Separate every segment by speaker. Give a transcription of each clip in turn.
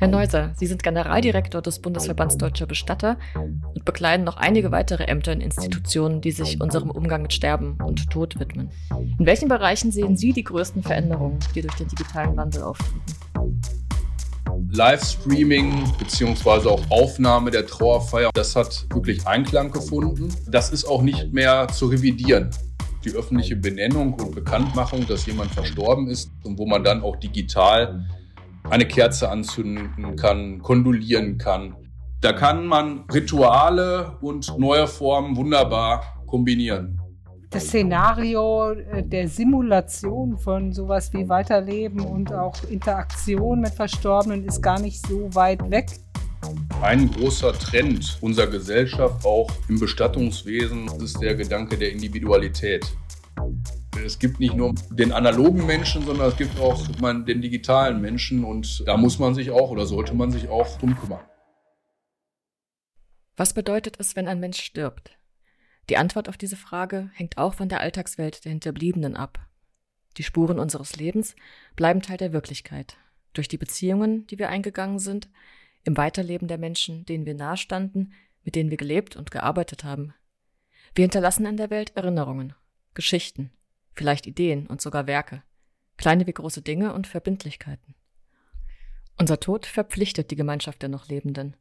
Speaker 1: Herr Neuser, Sie sind Generaldirektor des Bundesverbands Deutscher Bestatter und bekleiden noch einige weitere Ämter in Institutionen, die sich unserem Umgang mit Sterben und Tod widmen. In welchen Bereichen sehen Sie die größten Veränderungen, die durch den digitalen Wandel auftreten?
Speaker 2: Livestreaming beziehungsweise auch Aufnahme der Trauerfeier, das hat wirklich Einklang gefunden. Das ist auch nicht mehr zu revidieren. Die öffentliche Benennung und Bekanntmachung, dass jemand verstorben ist und wo man dann auch digital eine Kerze anzünden kann, kondolieren kann. Da kann man Rituale und neue Formen wunderbar kombinieren.
Speaker 3: Das Szenario äh, der Simulation von sowas wie Weiterleben und auch Interaktion mit Verstorbenen ist gar nicht so weit weg.
Speaker 2: Ein großer Trend unserer Gesellschaft, auch im Bestattungswesen, ist der Gedanke der Individualität. Es gibt nicht nur den analogen Menschen, sondern es gibt auch den digitalen Menschen und da muss man sich auch oder sollte man sich auch drum kümmern.
Speaker 1: Was bedeutet es, wenn ein Mensch stirbt? Die Antwort auf diese Frage hängt auch von der Alltagswelt der Hinterbliebenen ab. Die Spuren unseres Lebens bleiben Teil der Wirklichkeit. Durch die Beziehungen, die wir eingegangen sind, im Weiterleben der Menschen, denen wir nahestanden, mit denen wir gelebt und gearbeitet haben. Wir hinterlassen in der Welt Erinnerungen, Geschichten, vielleicht Ideen und sogar Werke, kleine wie große Dinge und Verbindlichkeiten. Unser Tod verpflichtet die Gemeinschaft der noch Lebenden,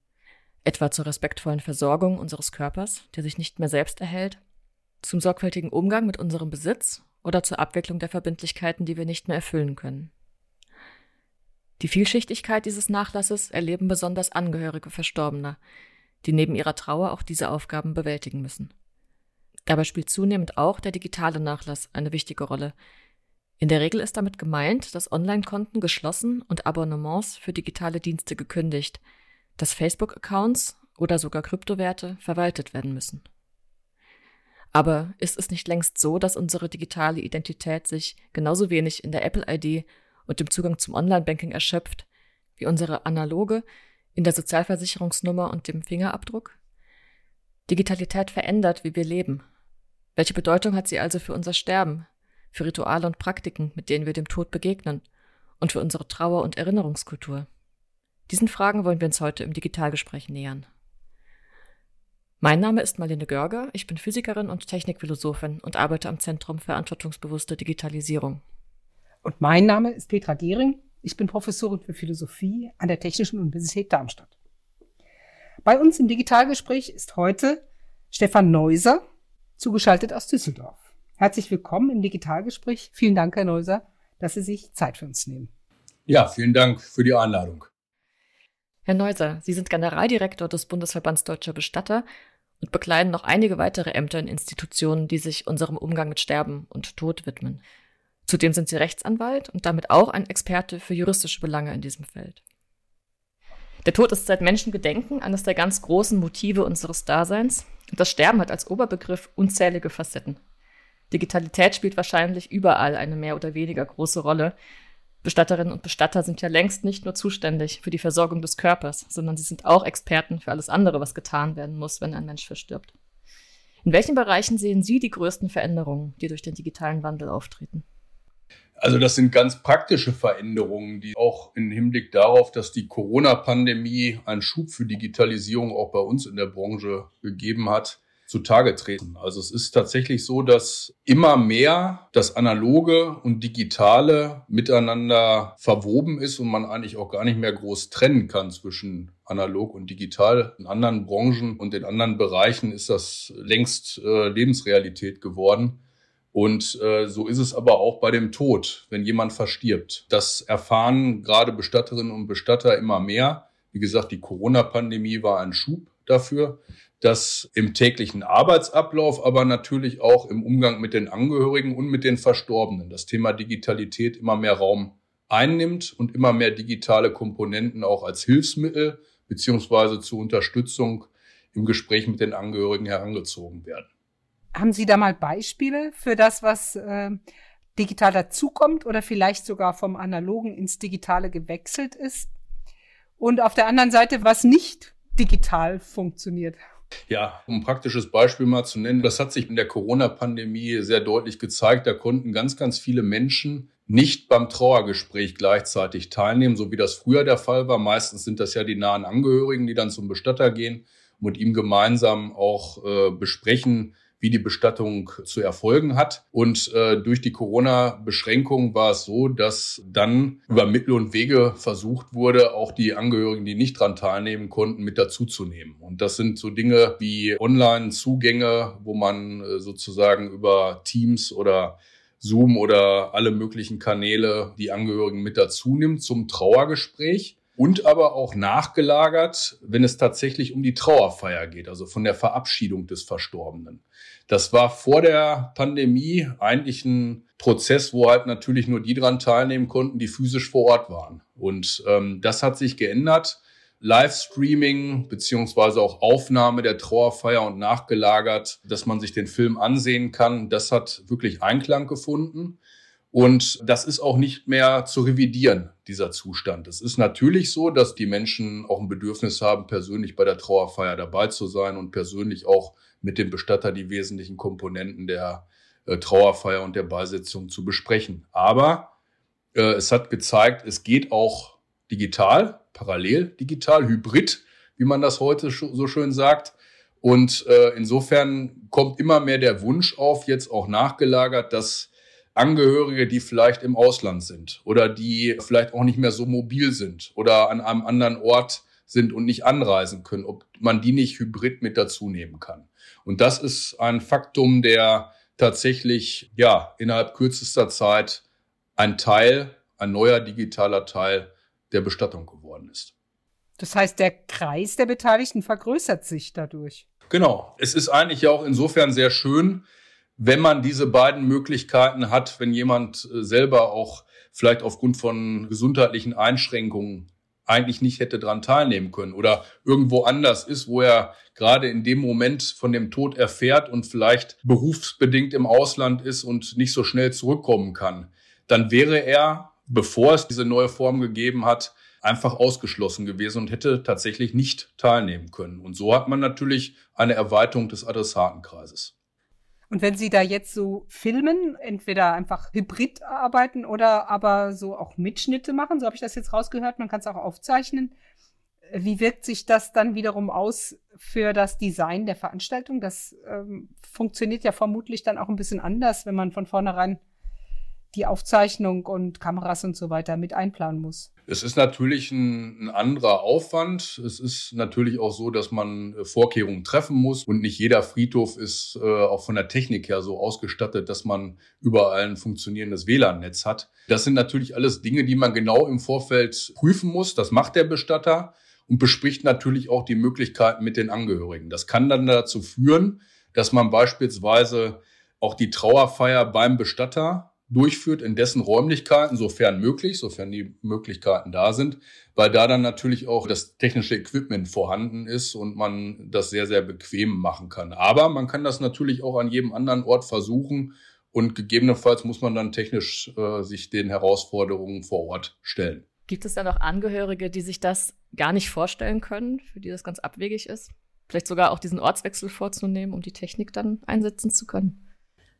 Speaker 1: etwa zur respektvollen Versorgung unseres Körpers, der sich nicht mehr selbst erhält, zum sorgfältigen Umgang mit unserem Besitz oder zur Abwicklung der Verbindlichkeiten, die wir nicht mehr erfüllen können. Die Vielschichtigkeit dieses Nachlasses erleben besonders Angehörige Verstorbener, die neben ihrer Trauer auch diese Aufgaben bewältigen müssen. Dabei spielt zunehmend auch der digitale Nachlass eine wichtige Rolle. In der Regel ist damit gemeint, dass Online-Konten geschlossen und Abonnements für digitale Dienste gekündigt, dass Facebook-Accounts oder sogar Kryptowerte verwaltet werden müssen. Aber ist es nicht längst so, dass unsere digitale Identität sich genauso wenig in der Apple-ID und dem Zugang zum Online-Banking erschöpft, wie unsere analoge in der Sozialversicherungsnummer und dem Fingerabdruck? Digitalität verändert, wie wir leben welche Bedeutung hat sie also für unser Sterben, für Rituale und Praktiken, mit denen wir dem Tod begegnen und für unsere Trauer- und Erinnerungskultur? Diesen Fragen wollen wir uns heute im Digitalgespräch nähern. Mein Name ist Marlene Görger, ich bin Physikerin und Technikphilosophin und arbeite am Zentrum Verantwortungsbewusste Digitalisierung.
Speaker 3: Und mein Name ist Petra Gehring, ich bin Professorin für Philosophie an der Technischen Universität Darmstadt. Bei uns im Digitalgespräch ist heute Stefan Neuser, zugeschaltet aus Düsseldorf. Herzlich willkommen im Digitalgespräch. Vielen Dank, Herr Neuser, dass Sie sich Zeit für uns nehmen.
Speaker 2: Ja, vielen Dank für die Einladung.
Speaker 1: Herr Neuser, Sie sind Generaldirektor des Bundesverbands Deutscher Bestatter und bekleiden noch einige weitere Ämter in Institutionen, die sich unserem Umgang mit Sterben und Tod widmen. Zudem sind Sie Rechtsanwalt und damit auch ein Experte für juristische Belange in diesem Feld. Der Tod ist seit Menschengedenken eines der ganz großen Motive unseres Daseins das Sterben hat als Oberbegriff unzählige Facetten. Digitalität spielt wahrscheinlich überall eine mehr oder weniger große Rolle. Bestatterinnen und Bestatter sind ja längst nicht nur zuständig für die Versorgung des Körpers, sondern sie sind auch Experten für alles andere, was getan werden muss, wenn ein Mensch verstirbt. In welchen Bereichen sehen Sie die größten Veränderungen, die durch den digitalen Wandel auftreten?
Speaker 2: Also das sind ganz praktische Veränderungen, die auch im Hinblick darauf, dass die Corona-Pandemie einen Schub für Digitalisierung auch bei uns in der Branche gegeben hat, zutage treten. Also es ist tatsächlich so, dass immer mehr das Analoge und Digitale miteinander verwoben ist und man eigentlich auch gar nicht mehr groß trennen kann zwischen analog und digital. In anderen Branchen und in anderen Bereichen ist das längst äh, Lebensrealität geworden. Und äh, so ist es aber auch bei dem Tod, wenn jemand verstirbt. Das erfahren gerade Bestatterinnen und Bestatter immer mehr. Wie gesagt, die Corona-Pandemie war ein Schub dafür, dass im täglichen Arbeitsablauf, aber natürlich auch im Umgang mit den Angehörigen und mit den Verstorbenen das Thema Digitalität immer mehr Raum einnimmt und immer mehr digitale Komponenten auch als Hilfsmittel beziehungsweise zur Unterstützung im Gespräch mit den Angehörigen herangezogen werden.
Speaker 3: Haben Sie da mal Beispiele für das, was äh, digital dazukommt oder vielleicht sogar vom Analogen ins Digitale gewechselt ist? Und auf der anderen Seite, was nicht digital funktioniert?
Speaker 2: Ja, um ein praktisches Beispiel mal zu nennen, das hat sich in der Corona-Pandemie sehr deutlich gezeigt. Da konnten ganz, ganz viele Menschen nicht beim Trauergespräch gleichzeitig teilnehmen, so wie das früher der Fall war. Meistens sind das ja die nahen Angehörigen, die dann zum Bestatter gehen und mit ihm gemeinsam auch äh, besprechen, wie die Bestattung zu erfolgen hat. Und äh, durch die Corona-Beschränkung war es so, dass dann über Mittel und Wege versucht wurde, auch die Angehörigen, die nicht dran teilnehmen konnten, mit dazuzunehmen. Und das sind so Dinge wie Online-Zugänge, wo man äh, sozusagen über Teams oder Zoom oder alle möglichen Kanäle die Angehörigen mit dazu nimmt zum Trauergespräch und aber auch nachgelagert, wenn es tatsächlich um die Trauerfeier geht, also von der Verabschiedung des Verstorbenen. Das war vor der Pandemie eigentlich ein Prozess, wo halt natürlich nur die dran teilnehmen konnten, die physisch vor Ort waren. Und ähm, das hat sich geändert. Livestreaming beziehungsweise auch Aufnahme der Trauerfeier und nachgelagert, dass man sich den Film ansehen kann. Das hat wirklich Einklang gefunden. Und das ist auch nicht mehr zu revidieren, dieser Zustand. Es ist natürlich so, dass die Menschen auch ein Bedürfnis haben, persönlich bei der Trauerfeier dabei zu sein und persönlich auch mit dem Bestatter die wesentlichen Komponenten der äh, Trauerfeier und der Beisetzung zu besprechen. Aber äh, es hat gezeigt, es geht auch digital parallel digital, hybrid, wie man das heute so schön sagt. Und äh, insofern kommt immer mehr der Wunsch auf, jetzt auch nachgelagert, dass Angehörige, die vielleicht im Ausland sind oder die vielleicht auch nicht mehr so mobil sind oder an einem anderen Ort sind und nicht anreisen können, ob man die nicht hybrid mit dazu nehmen kann. Und das ist ein Faktum, der tatsächlich, ja, innerhalb kürzester Zeit ein Teil, ein neuer digitaler Teil der Bestattung geworden ist.
Speaker 3: Das heißt, der Kreis der Beteiligten vergrößert sich dadurch.
Speaker 2: Genau. Es ist eigentlich ja auch insofern sehr schön, wenn man diese beiden Möglichkeiten hat, wenn jemand äh, selber auch vielleicht aufgrund von gesundheitlichen Einschränkungen eigentlich nicht hätte dran teilnehmen können oder irgendwo anders ist, wo er gerade in dem Moment von dem Tod erfährt und vielleicht berufsbedingt im Ausland ist und nicht so schnell zurückkommen kann, dann wäre er bevor es diese neue Form gegeben hat, einfach ausgeschlossen gewesen und hätte tatsächlich nicht teilnehmen können. Und so hat man natürlich eine Erweiterung des Adressatenkreises.
Speaker 3: Und wenn Sie da jetzt so filmen, entweder einfach hybrid arbeiten oder aber so auch Mitschnitte machen, so habe ich das jetzt rausgehört, man kann es auch aufzeichnen. Wie wirkt sich das dann wiederum aus für das Design der Veranstaltung? Das ähm, funktioniert ja vermutlich dann auch ein bisschen anders, wenn man von vornherein die Aufzeichnung und Kameras und so weiter mit einplanen muss.
Speaker 2: Es ist natürlich ein, ein, anderer Aufwand. Es ist natürlich auch so, dass man äh, Vorkehrungen treffen muss und nicht jeder Friedhof ist äh, auch von der Technik her so ausgestattet, dass man überall ein funktionierendes WLAN-Netz hat. Das sind natürlich alles Dinge, die man genau im Vorfeld prüfen muss. Das macht der Bestatter und bespricht natürlich auch die Möglichkeiten mit den Angehörigen. Das kann dann dazu führen, dass man beispielsweise auch die Trauerfeier beim Bestatter durchführt in dessen Räumlichkeiten, sofern möglich, sofern die Möglichkeiten da sind, weil da dann natürlich auch das technische Equipment vorhanden ist und man das sehr, sehr bequem machen kann. Aber man kann das natürlich auch an jedem anderen Ort versuchen und gegebenenfalls muss man dann technisch äh, sich den Herausforderungen vor Ort stellen.
Speaker 1: Gibt es dann auch Angehörige, die sich das gar nicht vorstellen können, für die das ganz abwegig ist? Vielleicht sogar auch diesen Ortswechsel vorzunehmen, um die Technik dann einsetzen zu können?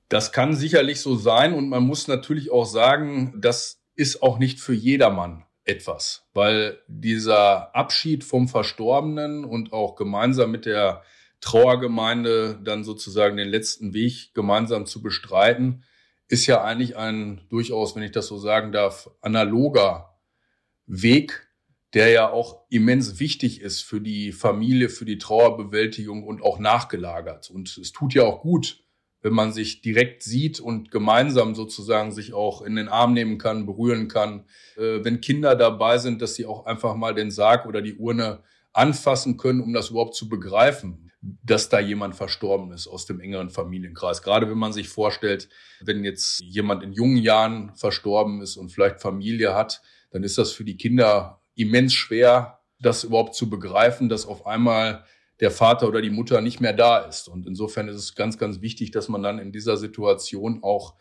Speaker 2: Das kann sicherlich so sein und man muss natürlich auch sagen, das ist auch nicht für jedermann etwas, weil dieser Abschied vom Verstorbenen und auch gemeinsam mit der Trauergemeinde dann sozusagen den letzten Weg gemeinsam zu bestreiten, ist ja eigentlich ein durchaus, wenn ich das so sagen darf, analoger Weg, der ja auch immens wichtig ist für die Familie, für die Trauerbewältigung und auch nachgelagert. Und es tut ja auch gut, wenn man sich direkt sieht und gemeinsam sozusagen sich auch in den Arm nehmen kann, berühren kann. Äh, wenn Kinder dabei sind, dass sie auch einfach mal den Sarg oder die Urne anfassen können, um das überhaupt zu begreifen, dass da jemand verstorben ist aus dem engeren Familienkreis. Gerade wenn man sich vorstellt, wenn jetzt jemand in jungen Jahren verstorben ist und vielleicht Familie hat, dann ist das für die Kinder immens schwer, das überhaupt zu begreifen, dass auf einmal der Vater oder die Mutter nicht mehr da ist. Und insofern ist es ganz, ganz wichtig, dass man dann in dieser Situation auch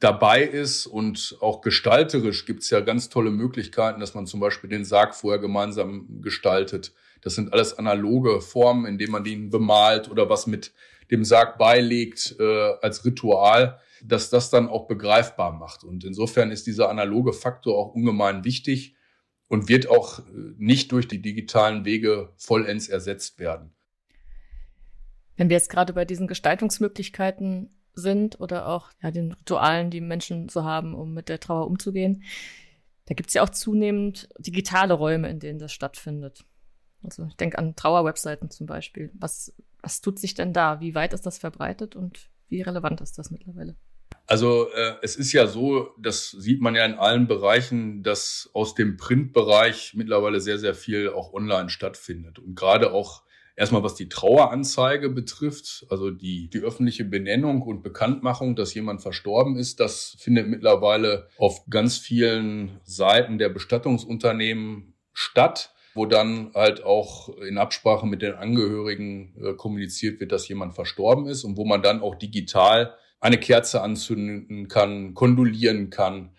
Speaker 2: dabei ist und auch gestalterisch gibt es ja ganz tolle Möglichkeiten, dass man zum Beispiel den Sarg vorher gemeinsam gestaltet. Das sind alles analoge Formen, indem man den bemalt oder was mit dem Sarg beilegt äh, als Ritual, dass das dann auch begreifbar macht. Und insofern ist dieser analoge Faktor auch ungemein wichtig und wird auch äh, nicht durch die digitalen Wege vollends ersetzt werden.
Speaker 1: Wenn wir jetzt gerade bei diesen Gestaltungsmöglichkeiten sind oder auch ja, den Ritualen, die Menschen so haben, um mit der Trauer umzugehen. Da gibt es ja auch zunehmend digitale Räume, in denen das stattfindet. Also ich denke an Trauerwebseiten zum Beispiel. Was, was tut sich denn da? Wie weit ist das verbreitet und wie relevant ist das mittlerweile?
Speaker 2: Also äh, es ist ja so, das sieht man ja in allen Bereichen, dass aus dem Printbereich mittlerweile sehr, sehr viel auch online stattfindet. Und gerade auch Erstmal, was die Traueranzeige betrifft, also die, die öffentliche Benennung und Bekanntmachung, dass jemand verstorben ist, das findet mittlerweile auf ganz vielen Seiten der Bestattungsunternehmen statt, wo dann halt auch in Absprache mit den Angehörigen äh, kommuniziert wird, dass jemand verstorben ist und wo man dann auch digital eine Kerze anzünden kann, kondolieren kann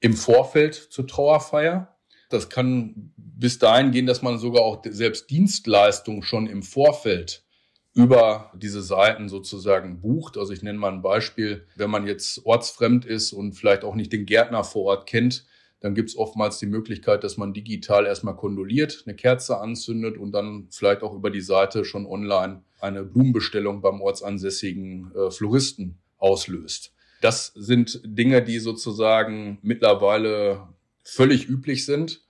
Speaker 2: im Vorfeld zur Trauerfeier. Das kann bis dahin gehen, dass man sogar auch selbst Dienstleistungen schon im Vorfeld über diese Seiten sozusagen bucht. Also ich nenne mal ein Beispiel, wenn man jetzt ortsfremd ist und vielleicht auch nicht den Gärtner vor Ort kennt, dann gibt es oftmals die Möglichkeit, dass man digital erstmal kondoliert, eine Kerze anzündet und dann vielleicht auch über die Seite schon online eine Blumenbestellung beim ortsansässigen äh, Floristen auslöst. Das sind Dinge, die sozusagen mittlerweile völlig üblich sind.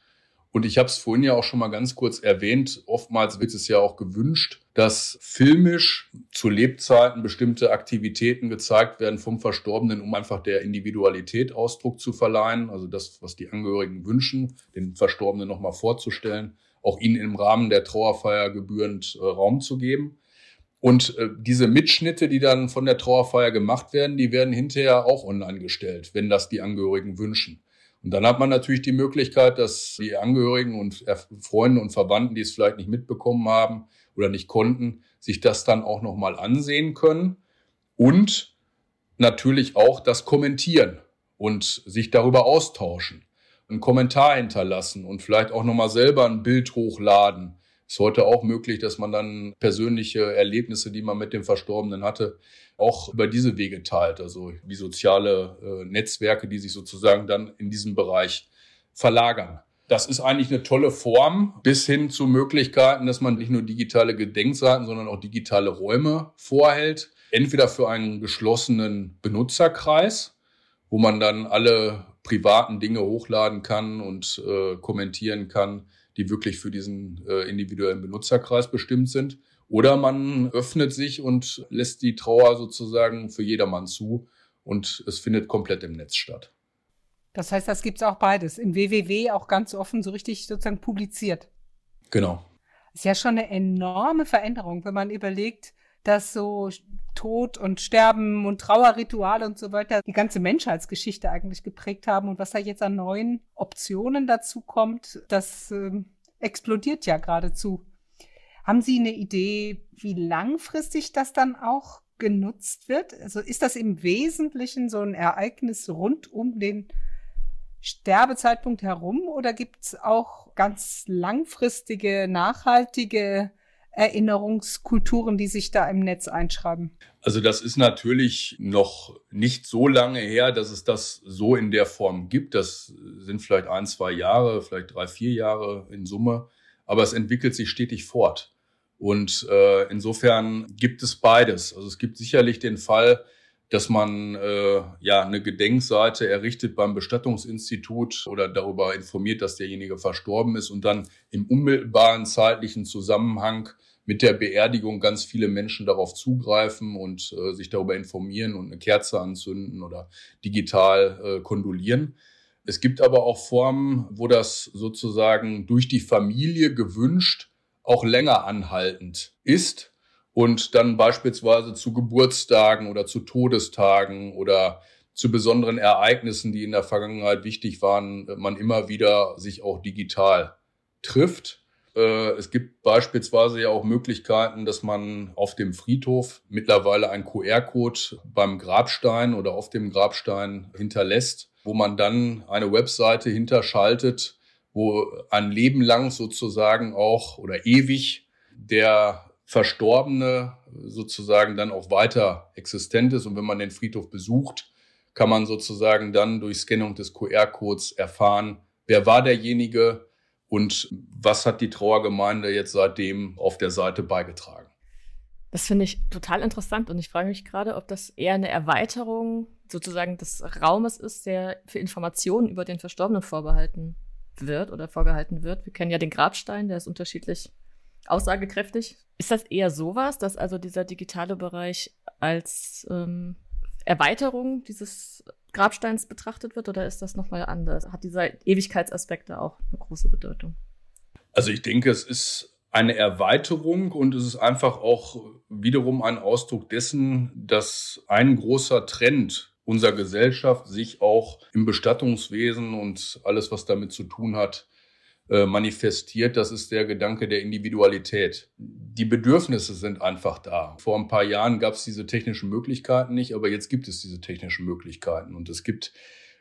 Speaker 2: Und ich habe es vorhin ja auch schon mal ganz kurz erwähnt, oftmals wird es ja auch gewünscht, dass filmisch zu Lebzeiten bestimmte Aktivitäten gezeigt werden vom Verstorbenen, um einfach der Individualität Ausdruck zu verleihen. Also das, was die Angehörigen wünschen, den Verstorbenen nochmal vorzustellen, auch ihnen im Rahmen der Trauerfeier gebührend äh, Raum zu geben. Und äh, diese Mitschnitte, die dann von der Trauerfeier gemacht werden, die werden hinterher auch online gestellt, wenn das die Angehörigen wünschen. Und dann hat man natürlich die Möglichkeit, dass die Angehörigen und Freunde und Verwandten, die es vielleicht nicht mitbekommen haben oder nicht konnten, sich das dann auch nochmal ansehen können und natürlich auch das kommentieren und sich darüber austauschen, einen Kommentar hinterlassen und vielleicht auch nochmal selber ein Bild hochladen ist heute auch möglich, dass man dann persönliche Erlebnisse, die man mit dem Verstorbenen hatte, auch über diese Wege teilt. Also wie soziale äh, Netzwerke, die sich sozusagen dann in diesem Bereich verlagern. Das ist eigentlich eine tolle Form, bis hin zu Möglichkeiten, dass man nicht nur digitale Gedenkseiten, sondern auch digitale Räume vorhält. Entweder für einen geschlossenen Benutzerkreis, wo man dann alle privaten Dinge hochladen kann und äh, kommentieren kann, die wirklich für diesen äh, individuellen Benutzerkreis bestimmt sind. Oder man öffnet sich und lässt die Trauer sozusagen für jedermann zu und es findet komplett im Netz statt.
Speaker 3: Das heißt, das gibt's auch beides. Im WWW auch ganz offen so richtig sozusagen publiziert.
Speaker 2: Genau.
Speaker 3: Ist ja schon eine enorme Veränderung, wenn man überlegt, dass so Tod und Sterben und Trauerrituale und so weiter die ganze Menschheitsgeschichte eigentlich geprägt haben und was da jetzt an neuen Optionen dazu kommt, das äh, explodiert ja geradezu. Haben Sie eine Idee, wie langfristig das dann auch genutzt wird? Also ist das im Wesentlichen so ein Ereignis rund um den Sterbezeitpunkt herum oder gibt es auch ganz langfristige, nachhaltige Erinnerungskulturen, die sich da im Netz einschreiben?
Speaker 2: Also das ist natürlich noch nicht so lange her, dass es das so in der Form gibt. Das sind vielleicht ein, zwei Jahre, vielleicht drei, vier Jahre in Summe. Aber es entwickelt sich stetig fort. Und äh, insofern gibt es beides. Also es gibt sicherlich den Fall, dass man äh, ja eine Gedenkseite errichtet beim Bestattungsinstitut oder darüber informiert, dass derjenige verstorben ist und dann im unmittelbaren zeitlichen Zusammenhang mit der Beerdigung ganz viele Menschen darauf zugreifen und äh, sich darüber informieren und eine Kerze anzünden oder digital äh, kondolieren. Es gibt aber auch Formen, wo das sozusagen durch die Familie gewünscht auch länger anhaltend ist und dann beispielsweise zu Geburtstagen oder zu Todestagen oder zu besonderen Ereignissen, die in der Vergangenheit wichtig waren, man immer wieder sich auch digital trifft. Äh, es gibt beispielsweise ja auch Möglichkeiten, dass man auf dem Friedhof mittlerweile einen QR-Code beim Grabstein oder auf dem Grabstein hinterlässt, wo man dann eine Webseite hinterschaltet, wo ein Leben lang sozusagen auch oder ewig der Verstorbene sozusagen dann auch weiter existent ist. Und wenn man den Friedhof besucht, kann man sozusagen dann durch Scannung des QR-Codes erfahren, wer war derjenige und was hat die Trauergemeinde jetzt seitdem auf der Seite beigetragen.
Speaker 1: Das finde ich total interessant und ich frage mich gerade, ob das eher eine Erweiterung sozusagen des Raumes ist, der für Informationen über den Verstorbenen vorbehalten wird oder vorgehalten wird. Wir kennen ja den Grabstein, der ist unterschiedlich aussagekräftig. Ist das eher sowas, dass also dieser digitale Bereich als ähm, Erweiterung dieses Grabsteins betrachtet wird oder ist das nochmal anders? Hat dieser Ewigkeitsaspekt da auch eine große Bedeutung?
Speaker 2: Also ich denke, es ist eine Erweiterung und es ist einfach auch wiederum ein Ausdruck dessen, dass ein großer Trend unserer Gesellschaft sich auch im Bestattungswesen und alles, was damit zu tun hat, äh, manifestiert. Das ist der Gedanke der Individualität. Die Bedürfnisse sind einfach da. Vor ein paar Jahren gab es diese technischen Möglichkeiten nicht, aber jetzt gibt es diese technischen Möglichkeiten. Und es gibt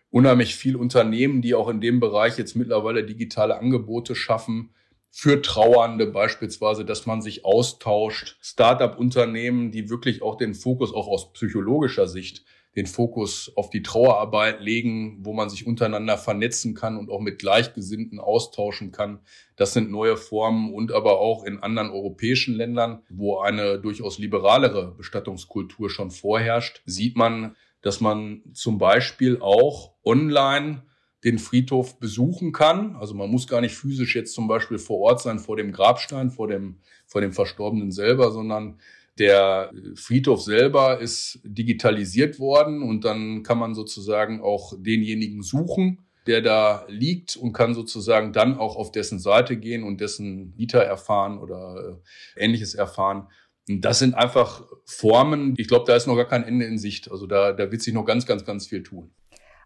Speaker 2: unheimlich viel Unternehmen, die auch in dem Bereich jetzt mittlerweile digitale Angebote schaffen, für Trauernde beispielsweise, dass man sich austauscht. Start-up-Unternehmen, die wirklich auch den Fokus auch aus psychologischer Sicht den Fokus auf die Trauerarbeit legen, wo man sich untereinander vernetzen kann und auch mit Gleichgesinnten austauschen kann. Das sind neue Formen und aber auch in anderen europäischen Ländern, wo eine durchaus liberalere Bestattungskultur schon vorherrscht, sieht man, dass man zum Beispiel auch online den Friedhof besuchen kann. Also man muss gar nicht physisch jetzt zum Beispiel vor Ort sein, vor dem Grabstein, vor dem, vor dem Verstorbenen selber, sondern der Friedhof selber ist digitalisiert worden und dann kann man sozusagen auch denjenigen suchen, der da liegt und kann sozusagen dann auch auf dessen Seite gehen und dessen Vita erfahren oder äh, ähnliches erfahren. Das sind einfach Formen, ich glaube, da ist noch gar kein Ende in Sicht. Also da, da wird sich noch ganz, ganz, ganz viel tun.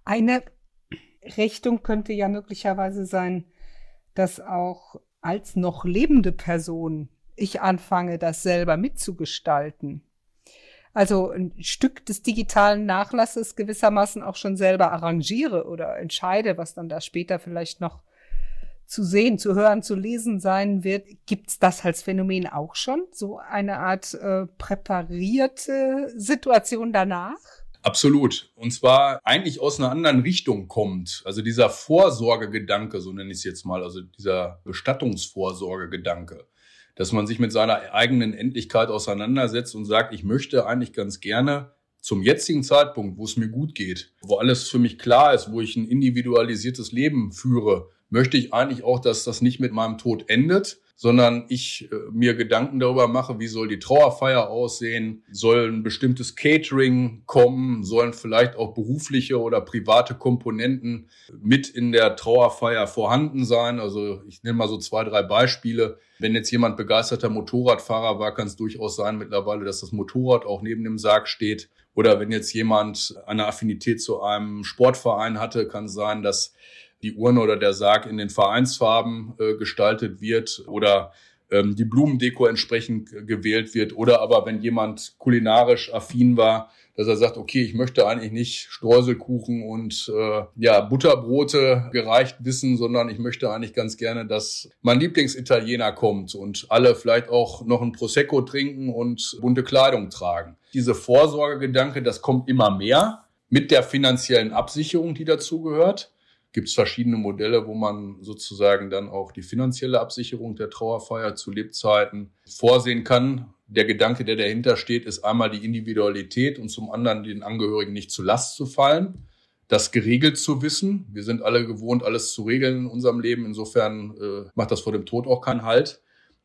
Speaker 3: Eine Richtung könnte ja möglicherweise sein, dass auch als noch lebende Person ich anfange, das selber mitzugestalten. Also ein Stück des digitalen Nachlasses gewissermaßen auch schon selber arrangiere oder entscheide, was dann da später vielleicht noch zu sehen, zu hören, zu lesen sein wird. Gibt's das als Phänomen auch schon? So eine Art äh, präparierte Situation danach?
Speaker 2: Absolut. Und zwar eigentlich aus einer anderen Richtung kommt. Also dieser Vorsorgegedanke, so nenne ich es jetzt mal, also dieser Bestattungsvorsorgegedanke dass man sich mit seiner eigenen Endlichkeit auseinandersetzt und sagt, ich möchte eigentlich ganz gerne zum jetzigen Zeitpunkt, wo es mir gut geht, wo alles für mich klar ist, wo ich ein individualisiertes Leben führe, möchte ich eigentlich auch, dass das nicht mit meinem Tod endet, sondern ich äh, mir Gedanken darüber mache, wie soll die Trauerfeier aussehen, soll ein bestimmtes Catering kommen, sollen vielleicht auch berufliche oder private Komponenten mit in der Trauerfeier vorhanden sein. Also ich nenne mal so zwei, drei Beispiele. Wenn jetzt jemand begeisterter Motorradfahrer war, kann es durchaus sein mittlerweile, dass das Motorrad auch neben dem Sarg steht. Oder wenn jetzt jemand eine Affinität zu einem Sportverein hatte, kann es sein, dass die Urne oder der Sarg in den Vereinsfarben äh, gestaltet wird oder ähm, die Blumendeko entsprechend gewählt wird oder aber wenn jemand kulinarisch affin war, dass er sagt, okay, ich möchte eigentlich nicht Streuselkuchen und äh, ja Butterbrote gereicht wissen, sondern ich möchte eigentlich ganz gerne, dass mein Lieblingsitaliener kommt und alle vielleicht auch noch ein Prosecco trinken und bunte Kleidung tragen. Diese Vorsorgegedanke, das kommt immer mehr mit der finanziellen Absicherung, die dazu gehört gibt es verschiedene Modelle, wo man sozusagen dann auch die finanzielle Absicherung der Trauerfeier zu Lebzeiten vorsehen kann. Der Gedanke, der dahinter steht, ist einmal die Individualität und zum anderen den Angehörigen nicht zu Last zu fallen, das geregelt zu wissen. Wir sind alle gewohnt, alles zu regeln in unserem Leben. Insofern äh, macht das vor dem Tod auch keinen Halt.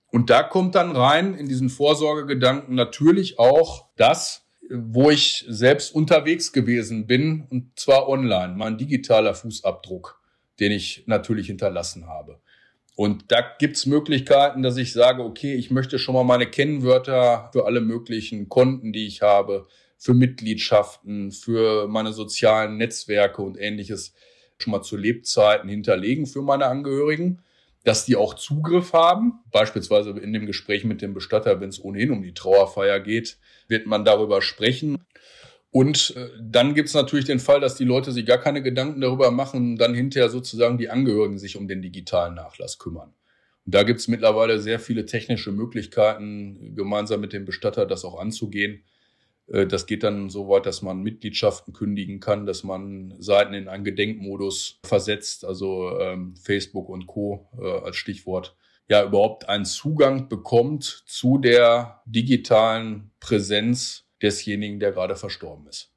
Speaker 2: Und da kommt dann rein in diesen Vorsorgegedanken natürlich auch das, wo ich selbst unterwegs gewesen bin, und zwar online, mein digitaler Fußabdruck, den ich natürlich hinterlassen habe. Und da gibt's Möglichkeiten, dass ich sage, okay, ich möchte schon mal meine Kennwörter für alle möglichen Konten, die ich habe, für Mitgliedschaften, für meine sozialen Netzwerke und ähnliches schon mal zu Lebzeiten hinterlegen für meine Angehörigen. Dass die auch Zugriff haben. Beispielsweise in dem Gespräch mit dem Bestatter, wenn es ohnehin um die Trauerfeier geht, wird man darüber sprechen. Und äh, dann gibt es natürlich den Fall, dass die Leute sich gar keine Gedanken darüber machen, dann hinterher sozusagen die Angehörigen sich um den digitalen Nachlass kümmern. Und da gibt es mittlerweile sehr viele technische Möglichkeiten, gemeinsam mit dem Bestatter das auch anzugehen. Äh, das geht dann so weit, dass man Mitgliedschaften kündigen kann, dass man Seiten in einen Gedenkmodus versetzt, also ähm, Facebook und Co. Äh, als Stichwort, ja überhaupt einen Zugang bekommt zu der digitalen Präsenz desjenigen, der gerade verstorben ist.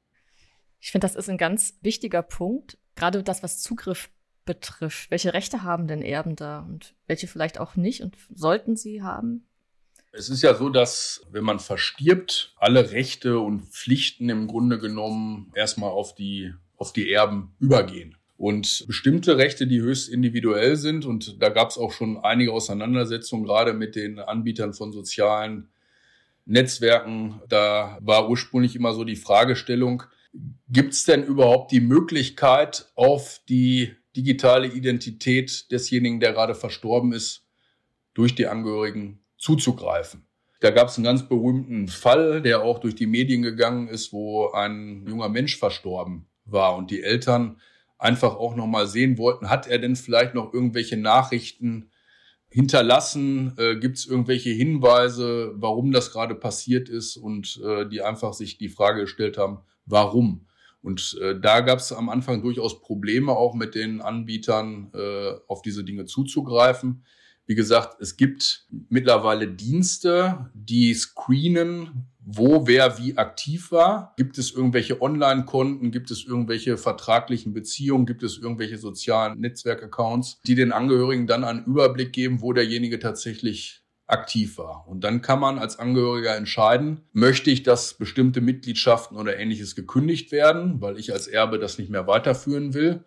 Speaker 1: Ich finde, das ist ein ganz wichtiger Punkt, gerade das, was Zugriff betrifft. Welche Rechte haben denn Erben da und welche vielleicht auch nicht und sollten sie haben?
Speaker 2: Es ist ja so, dass wenn man verstirbt, alle Rechte und Pflichten im Grunde genommen erstmal auf die, auf die Erben übergehen. Und bestimmte Rechte, die höchst individuell sind, und da gab es auch schon einige Auseinandersetzungen, gerade mit den Anbietern von sozialen Netzwerken. Da war ursprünglich immer so die Fragestellung, gibt es denn überhaupt die Möglichkeit, auf die digitale Identität desjenigen, der gerade verstorben ist, durch die Angehörigen zuzugreifen? Da gab es einen ganz berühmten Fall, der auch durch die Medien gegangen ist, wo ein junger Mensch verstorben war und die Eltern einfach auch noch mal sehen wollten, hat er denn vielleicht noch irgendwelche Nachrichten hinterlassen? Äh, Gibt es irgendwelche Hinweise, warum das gerade passiert ist und äh, die einfach sich die Frage gestellt haben, warum? Und äh, da gab es am Anfang durchaus Probleme auch mit den Anbietern, äh, auf diese Dinge zuzugreifen. Wie gesagt, es gibt mittlerweile Dienste, die screenen, wo wer wie aktiv war. Gibt es irgendwelche Online-Konten? Gibt es irgendwelche vertraglichen Beziehungen? Gibt es irgendwelche sozialen Netzwerkaccounts, die den Angehörigen dann einen Überblick geben, wo derjenige tatsächlich aktiv war. Und dann kann man als Angehöriger entscheiden, möchte ich, dass bestimmte Mitgliedschaften oder ähnliches gekündigt werden, weil ich als Erbe das nicht mehr weiterführen will.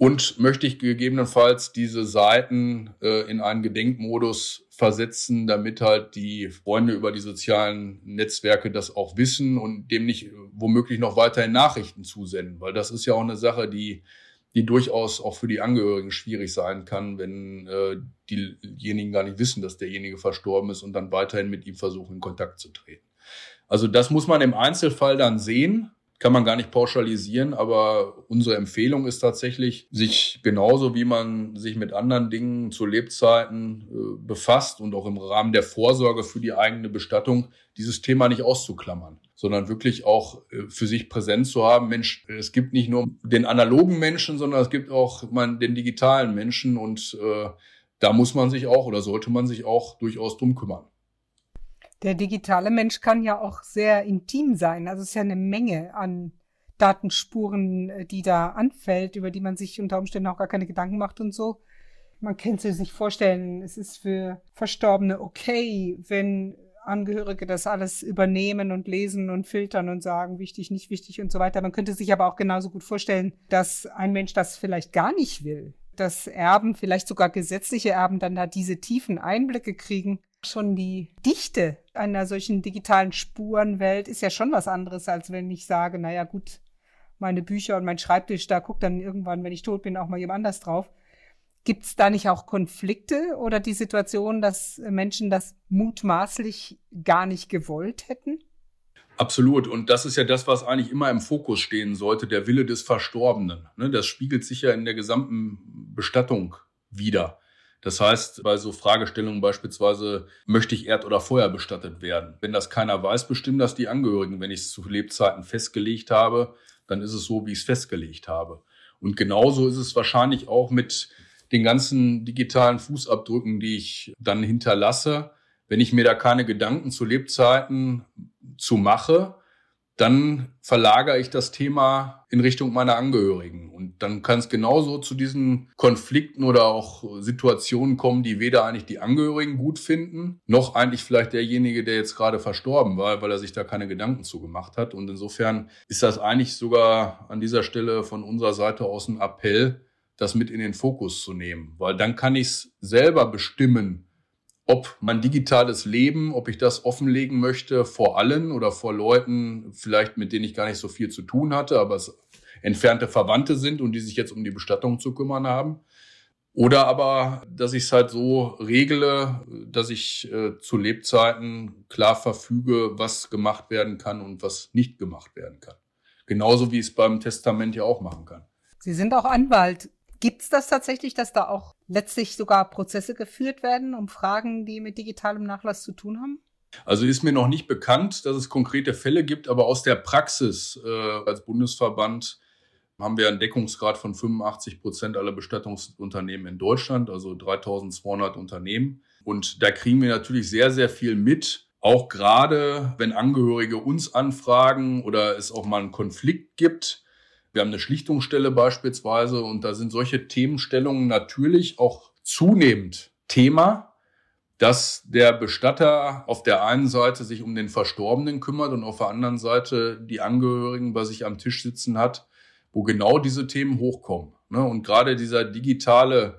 Speaker 2: Und möchte ich gegebenenfalls diese Seiten äh, in einen Gedenkmodus versetzen, damit halt die Freunde über die sozialen Netzwerke das auch wissen und dem nicht womöglich noch weiterhin Nachrichten zusenden. Weil das ist ja auch eine Sache, die, die durchaus auch für die Angehörigen schwierig sein kann, wenn äh, diejenigen gar nicht wissen, dass derjenige verstorben ist und dann weiterhin mit ihm versuchen, in Kontakt zu treten. Also das muss man im Einzelfall dann sehen kann man gar nicht pauschalisieren, aber unsere Empfehlung ist tatsächlich, sich genauso wie man sich mit anderen Dingen zu Lebzeiten äh, befasst und auch im Rahmen der Vorsorge für die eigene Bestattung, dieses Thema nicht auszuklammern, sondern wirklich auch äh, für sich präsent zu haben. Mensch, es gibt nicht nur den analogen Menschen, sondern es gibt auch man, den digitalen Menschen und äh, da muss man sich auch oder sollte man sich auch durchaus drum kümmern.
Speaker 3: Der digitale Mensch kann ja auch sehr intim sein. Also es ist ja eine Menge an Datenspuren, äh, die da anfällt, über die man sich unter Umständen auch gar keine Gedanken macht und so. Man kann sich nicht vorstellen, es ist für Verstorbene okay, wenn Angehörige das alles übernehmen und lesen und filtern und sagen, wichtig, nicht wichtig und so weiter. Man könnte sich aber auch genauso gut vorstellen, dass ein Mensch das vielleicht gar nicht will. Dass Erben, vielleicht sogar gesetzliche Erben, dann da diese tiefen Einblicke kriegen Schon die Dichte einer solchen digitalen Spurenwelt ist ja schon was anderes, als wenn ich sage, naja gut, meine Bücher und mein Schreibtisch, da guckt dann irgendwann, wenn ich tot bin, auch mal jemand anders drauf. Gibt es da nicht auch Konflikte oder die Situation, dass Menschen das mutmaßlich gar nicht gewollt hätten?
Speaker 2: Absolut. Und das ist ja das, was eigentlich immer im Fokus stehen sollte, der Wille des Verstorbenen. Ne, das spiegelt sich ja in der gesamten Bestattung wieder. Das heißt, bei so Fragestellungen beispielsweise, möchte ich erd- oder Feuer bestattet werden? Wenn das keiner weiß, bestimmen das die Angehörigen. Wenn ich es zu Lebzeiten festgelegt habe, dann ist es so, wie ich es festgelegt habe. Und genauso ist es wahrscheinlich auch mit den ganzen digitalen Fußabdrücken, die ich dann hinterlasse. Wenn ich mir da keine Gedanken zu Lebzeiten zu mache, dann verlagere ich das Thema in Richtung meiner Angehörigen. Und dann kann es genauso zu diesen Konflikten oder auch Situationen kommen, die weder eigentlich die Angehörigen gut finden, noch eigentlich vielleicht derjenige, der jetzt gerade verstorben war, weil er sich da keine Gedanken zu gemacht hat. Und insofern ist das eigentlich sogar an dieser Stelle von unserer Seite aus ein Appell, das mit in den Fokus zu nehmen. Weil dann kann ich es selber bestimmen, ob mein digitales Leben, ob ich das offenlegen möchte vor allen oder vor Leuten, vielleicht mit denen ich gar nicht so viel zu tun hatte, aber es entfernte Verwandte sind und die sich jetzt um die Bestattung zu kümmern haben. Oder aber, dass ich es halt so regle, dass ich äh, zu Lebzeiten klar verfüge, was gemacht werden kann und was nicht gemacht werden kann. Genauso wie ich es beim Testament ja auch machen kann.
Speaker 3: Sie sind auch Anwalt. Gibt es das tatsächlich, dass da auch letztlich sogar Prozesse geführt werden um Fragen, die mit digitalem Nachlass zu tun haben?
Speaker 2: Also ist mir noch nicht bekannt, dass es konkrete Fälle gibt, aber aus der Praxis äh, als Bundesverband haben wir einen Deckungsgrad von 85 Prozent aller Bestattungsunternehmen in Deutschland, also 3200 Unternehmen. Und da kriegen wir natürlich sehr, sehr viel mit. Auch gerade, wenn Angehörige uns anfragen oder es auch mal einen Konflikt gibt. Wir haben eine Schlichtungsstelle beispielsweise und da sind solche Themenstellungen natürlich auch zunehmend Thema, dass der Bestatter auf der einen Seite sich um den Verstorbenen kümmert und auf der anderen Seite die Angehörigen bei sich am Tisch sitzen hat, wo genau diese Themen hochkommen. Ne? Und gerade dieser digitale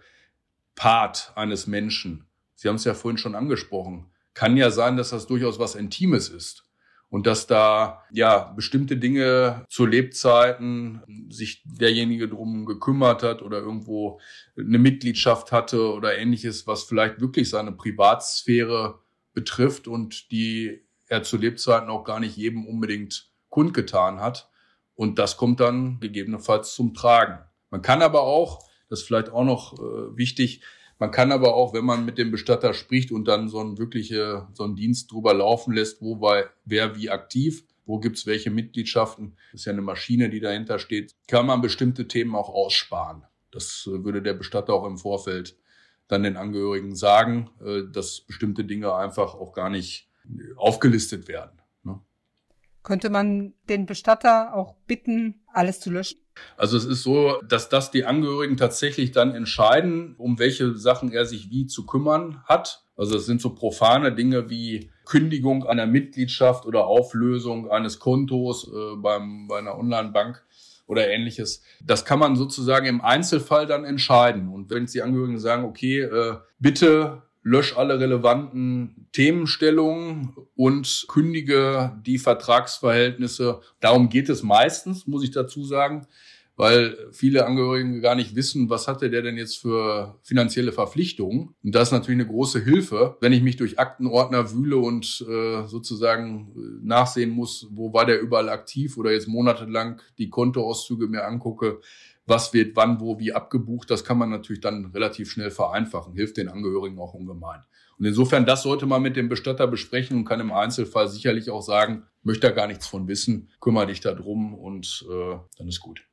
Speaker 2: Part eines Menschen, Sie haben es ja vorhin schon angesprochen, kann ja sein, dass das durchaus was Intimes ist. Und dass da ja bestimmte Dinge zu Lebzeiten sich derjenige drum gekümmert hat oder irgendwo eine Mitgliedschaft hatte oder ähnliches, was vielleicht wirklich seine Privatsphäre betrifft und die er zu Lebzeiten auch gar nicht jedem unbedingt kundgetan hat. Und das kommt dann gegebenenfalls zum Tragen. Man kann aber auch, das ist vielleicht auch noch äh, wichtig, man kann aber auch, wenn man mit dem Bestatter spricht und dann so ein wirkliche, so einen Dienst drüber laufen lässt, wo war wer wie aktiv, wo gibt's welche Mitgliedschaften, das ist ja eine Maschine, die dahinter steht, kann man bestimmte Themen auch aussparen. Das äh, würde der Bestatter auch im Vorfeld dann den Angehörigen sagen, äh, dass bestimmte Dinge einfach auch gar nicht aufgelistet werden.
Speaker 3: Könnte man den Bestatter auch bitten, alles zu löschen?
Speaker 2: Also es ist so, dass das die Angehörigen tatsächlich dann entscheiden, um welche Sachen er sich wie zu kümmern hat. Also es sind so profane Dinge wie Kündigung einer Mitgliedschaft oder Auflösung eines Kontos äh, beim, bei einer Online-Bank oder ähnliches. Das kann man sozusagen im Einzelfall dann entscheiden. Und wenn die Angehörigen sagen, okay, äh, bitte lösch alle relevanten Themenstellungen und kündige die Vertragsverhältnisse. Darum geht es meistens, muss ich dazu sagen, weil viele Angehörige gar nicht wissen, was hatte der denn jetzt für finanzielle Verpflichtungen. Und das ist natürlich eine große Hilfe, wenn ich mich durch Aktenordner wühle und äh, sozusagen äh, nachsehen muss, wo war der überall aktiv oder jetzt monatelang die Kontoauszüge mir angucke was wird wann, wo, wie abgebucht, das kann man natürlich dann relativ schnell vereinfachen, hilft den Angehörigen auch ungemein. Und insofern, das sollte man mit dem Bestatter besprechen und kann im Einzelfall sicherlich auch sagen, möchte da gar nichts von wissen, kümmere dich da drum und äh, dann ist gut.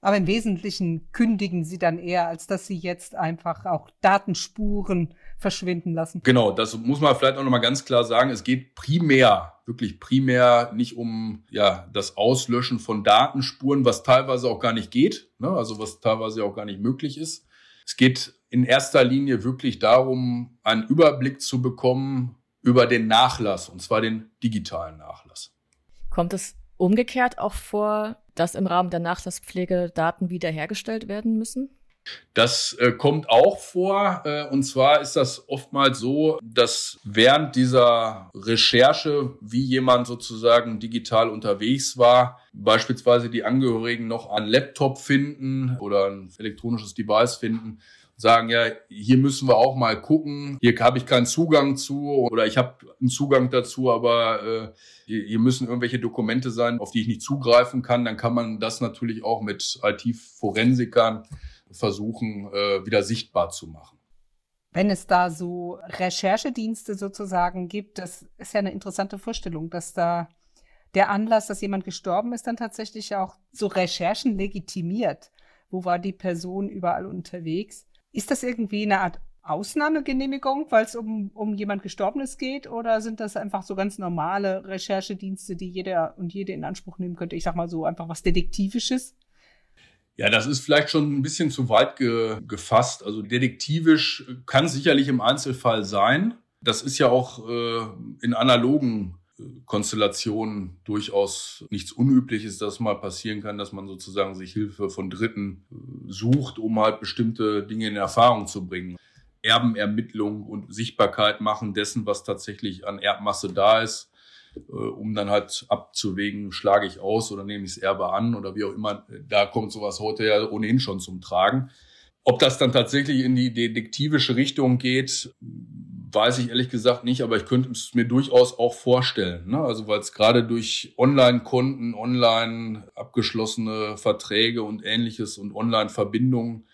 Speaker 3: Aber im Wesentlichen kündigen Sie dann eher, als dass Sie jetzt einfach auch Datenspuren verschwinden lassen.
Speaker 2: Genau, das muss man vielleicht auch nochmal ganz klar sagen. Es geht primär, wirklich primär nicht um ja, das Auslöschen von Datenspuren, was teilweise auch gar nicht geht, ne? also was teilweise auch gar nicht möglich ist. Es geht in erster Linie wirklich darum, einen Überblick zu bekommen über den Nachlass, und zwar den digitalen Nachlass.
Speaker 1: Kommt es umgekehrt auch vor, dass im Rahmen der Nachlasspflege Daten wiederhergestellt werden müssen?
Speaker 2: Das äh, kommt auch vor. Äh, und zwar ist das oftmals so, dass während dieser Recherche, wie jemand sozusagen digital unterwegs war, beispielsweise die Angehörigen noch einen Laptop finden oder ein elektronisches Device finden, sagen, ja, hier müssen wir auch mal gucken, hier habe ich keinen Zugang zu oder ich habe einen Zugang dazu, aber äh, hier müssen irgendwelche Dokumente sein, auf die ich nicht zugreifen kann, dann kann man das natürlich auch mit IT-Forensikern versuchen, äh, wieder sichtbar zu machen.
Speaker 3: Wenn es da so Recherchedienste sozusagen gibt, das ist ja eine interessante Vorstellung, dass da der Anlass, dass jemand gestorben ist, dann tatsächlich auch so Recherchen legitimiert. Wo war die Person überall unterwegs? Ist das irgendwie eine Art Ausnahmegenehmigung, weil es um, um jemand Gestorbenes geht? Oder sind das einfach so ganz normale Recherchedienste, die jeder und jede in Anspruch nehmen könnte? Ich sag mal so einfach was Detektivisches?
Speaker 2: Ja, das ist vielleicht schon ein bisschen zu weit ge gefasst. Also detektivisch kann sicherlich im Einzelfall sein. Das ist ja auch äh, in analogen äh, Konstellationen durchaus nichts Unübliches, dass mal passieren kann, dass man sozusagen sich Hilfe von Dritten äh, sucht, um halt bestimmte Dinge in Erfahrung zu bringen. Erbenermittlung und Sichtbarkeit machen dessen, was tatsächlich an Erbmasse da ist um dann halt abzuwägen, schlage ich aus oder nehme ich das Erbe an oder wie auch immer. Da kommt sowas heute ja ohnehin schon zum Tragen. Ob das dann tatsächlich in die detektivische Richtung geht, weiß ich ehrlich gesagt nicht, aber ich könnte es mir durchaus auch vorstellen. Ne? Also weil es gerade durch Online-Konten, online abgeschlossene Verträge und ähnliches und Online-Verbindungen,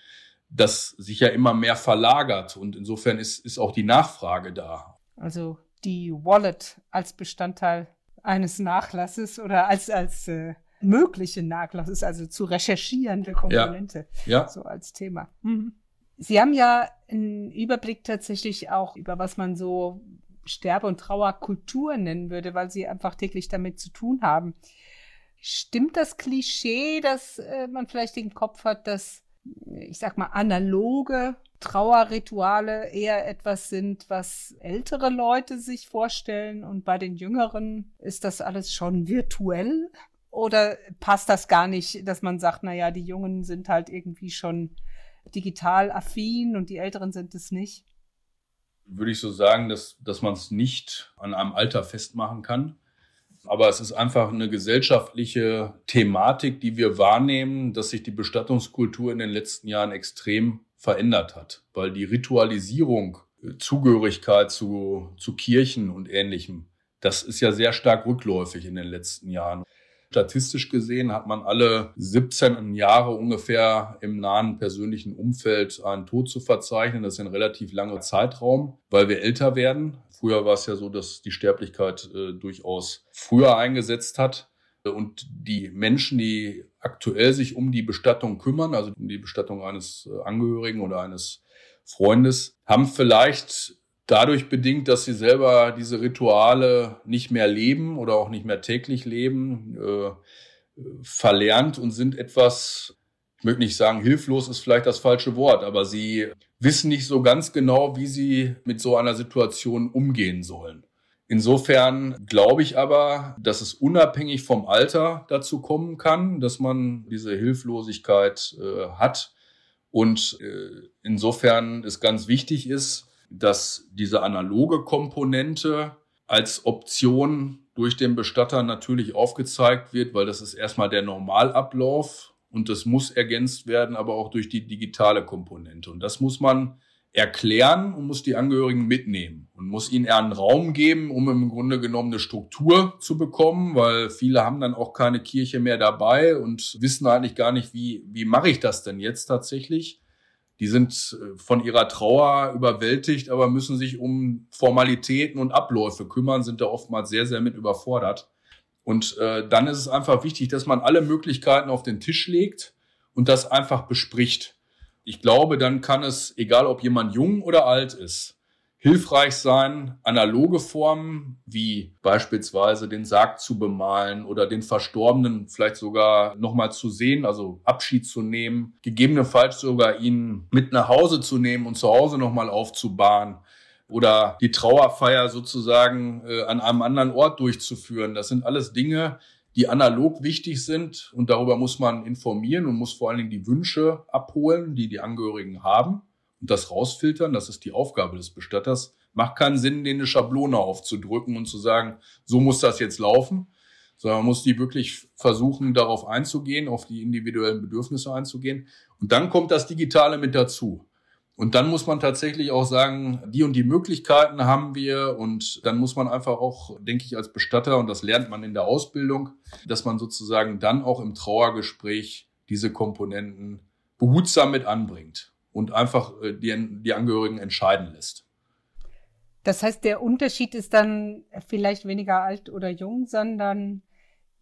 Speaker 2: das sich ja immer mehr verlagert. Und insofern ist, ist auch die Nachfrage da.
Speaker 3: Also die Wallet als Bestandteil eines Nachlasses oder als, als äh, mögliche Nachlasses, also zu recherchierende Komponente, ja. ja. so als Thema. Mhm. Sie haben ja einen Überblick tatsächlich auch über was man so Sterbe- und Trauerkultur nennen würde, weil Sie einfach täglich damit zu tun haben. Stimmt das Klischee, dass äh, man vielleicht den Kopf hat, dass, ich sag mal, analoge Trauerrituale eher etwas sind, was ältere Leute sich vorstellen und bei den Jüngeren ist das alles schon virtuell? Oder passt das gar nicht, dass man sagt, na ja, die Jungen sind halt irgendwie schon digital affin und die Älteren sind es nicht?
Speaker 2: Würde ich so sagen, dass, dass man es nicht an einem Alter festmachen kann. Aber es ist einfach eine gesellschaftliche Thematik, die wir wahrnehmen, dass sich die Bestattungskultur in den letzten Jahren extrem verändert hat, weil die Ritualisierung, äh, Zugehörigkeit zu, zu Kirchen und ähnlichem, das ist ja sehr stark rückläufig in den letzten Jahren. Statistisch gesehen hat man alle 17 Jahre ungefähr im nahen persönlichen Umfeld einen Tod zu verzeichnen. Das ist ein relativ langer Zeitraum, weil wir älter werden. Früher war es ja so, dass die Sterblichkeit äh, durchaus früher eingesetzt hat. Und die Menschen, die aktuell sich um die Bestattung kümmern, also um die Bestattung eines äh, Angehörigen oder eines Freundes, haben vielleicht dadurch bedingt, dass sie selber diese Rituale nicht mehr leben oder auch nicht mehr täglich leben, äh, verlernt und sind etwas, ich möchte nicht sagen, hilflos ist vielleicht das falsche Wort, aber sie wissen nicht so ganz genau, wie sie mit so einer Situation umgehen sollen. Insofern glaube ich aber, dass es unabhängig vom Alter dazu kommen kann, dass man diese Hilflosigkeit äh, hat. Und äh, insofern es ganz wichtig ist, dass diese analoge Komponente als Option durch den Bestatter natürlich aufgezeigt wird, weil das ist erstmal der Normalablauf und das muss ergänzt werden, aber auch durch die digitale Komponente. Und das muss man erklären und muss die Angehörigen mitnehmen und muss ihnen eher einen Raum geben, um im Grunde genommen eine Struktur zu bekommen, weil viele haben dann auch keine Kirche mehr dabei und wissen eigentlich gar nicht, wie, wie mache ich das denn jetzt tatsächlich die sind äh, von ihrer Trauer überwältigt, aber müssen sich um Formalitäten und Abläufe kümmern, sind da oftmals sehr, sehr mit überfordert. Und äh, dann ist es einfach wichtig, dass man alle Möglichkeiten auf den Tisch legt und das einfach bespricht. Ich glaube, dann kann es, egal ob jemand jung oder alt ist, hilfreich sein, analoge Formen wie beispielsweise den Sarg zu bemalen oder den Verstorbenen vielleicht sogar nochmal zu sehen, also Abschied zu nehmen, gegebenenfalls sogar ihn mit nach Hause zu nehmen und zu Hause nochmal aufzubahren oder die Trauerfeier sozusagen äh, an einem anderen Ort durchzuführen. Das sind alles Dinge, die analog wichtig sind und darüber muss man informieren und muss vor allen Dingen die Wünsche abholen, die die Angehörigen haben und das rausfiltern, das ist die Aufgabe des Bestatters. Macht keinen Sinn, denen eine Schablone aufzudrücken und zu sagen, so muss das jetzt laufen, sondern man muss die wirklich versuchen, darauf einzugehen, auf die individuellen Bedürfnisse einzugehen. Und dann kommt das Digitale mit dazu. Und dann muss man tatsächlich auch sagen, die und die Möglichkeiten haben wir. Und dann muss man einfach auch, denke ich, als Bestatter, und das lernt man in der Ausbildung, dass man sozusagen dann auch im Trauergespräch diese Komponenten behutsam mit anbringt und einfach äh, die, die Angehörigen entscheiden lässt.
Speaker 3: Das heißt, der Unterschied ist dann vielleicht weniger alt oder jung, sondern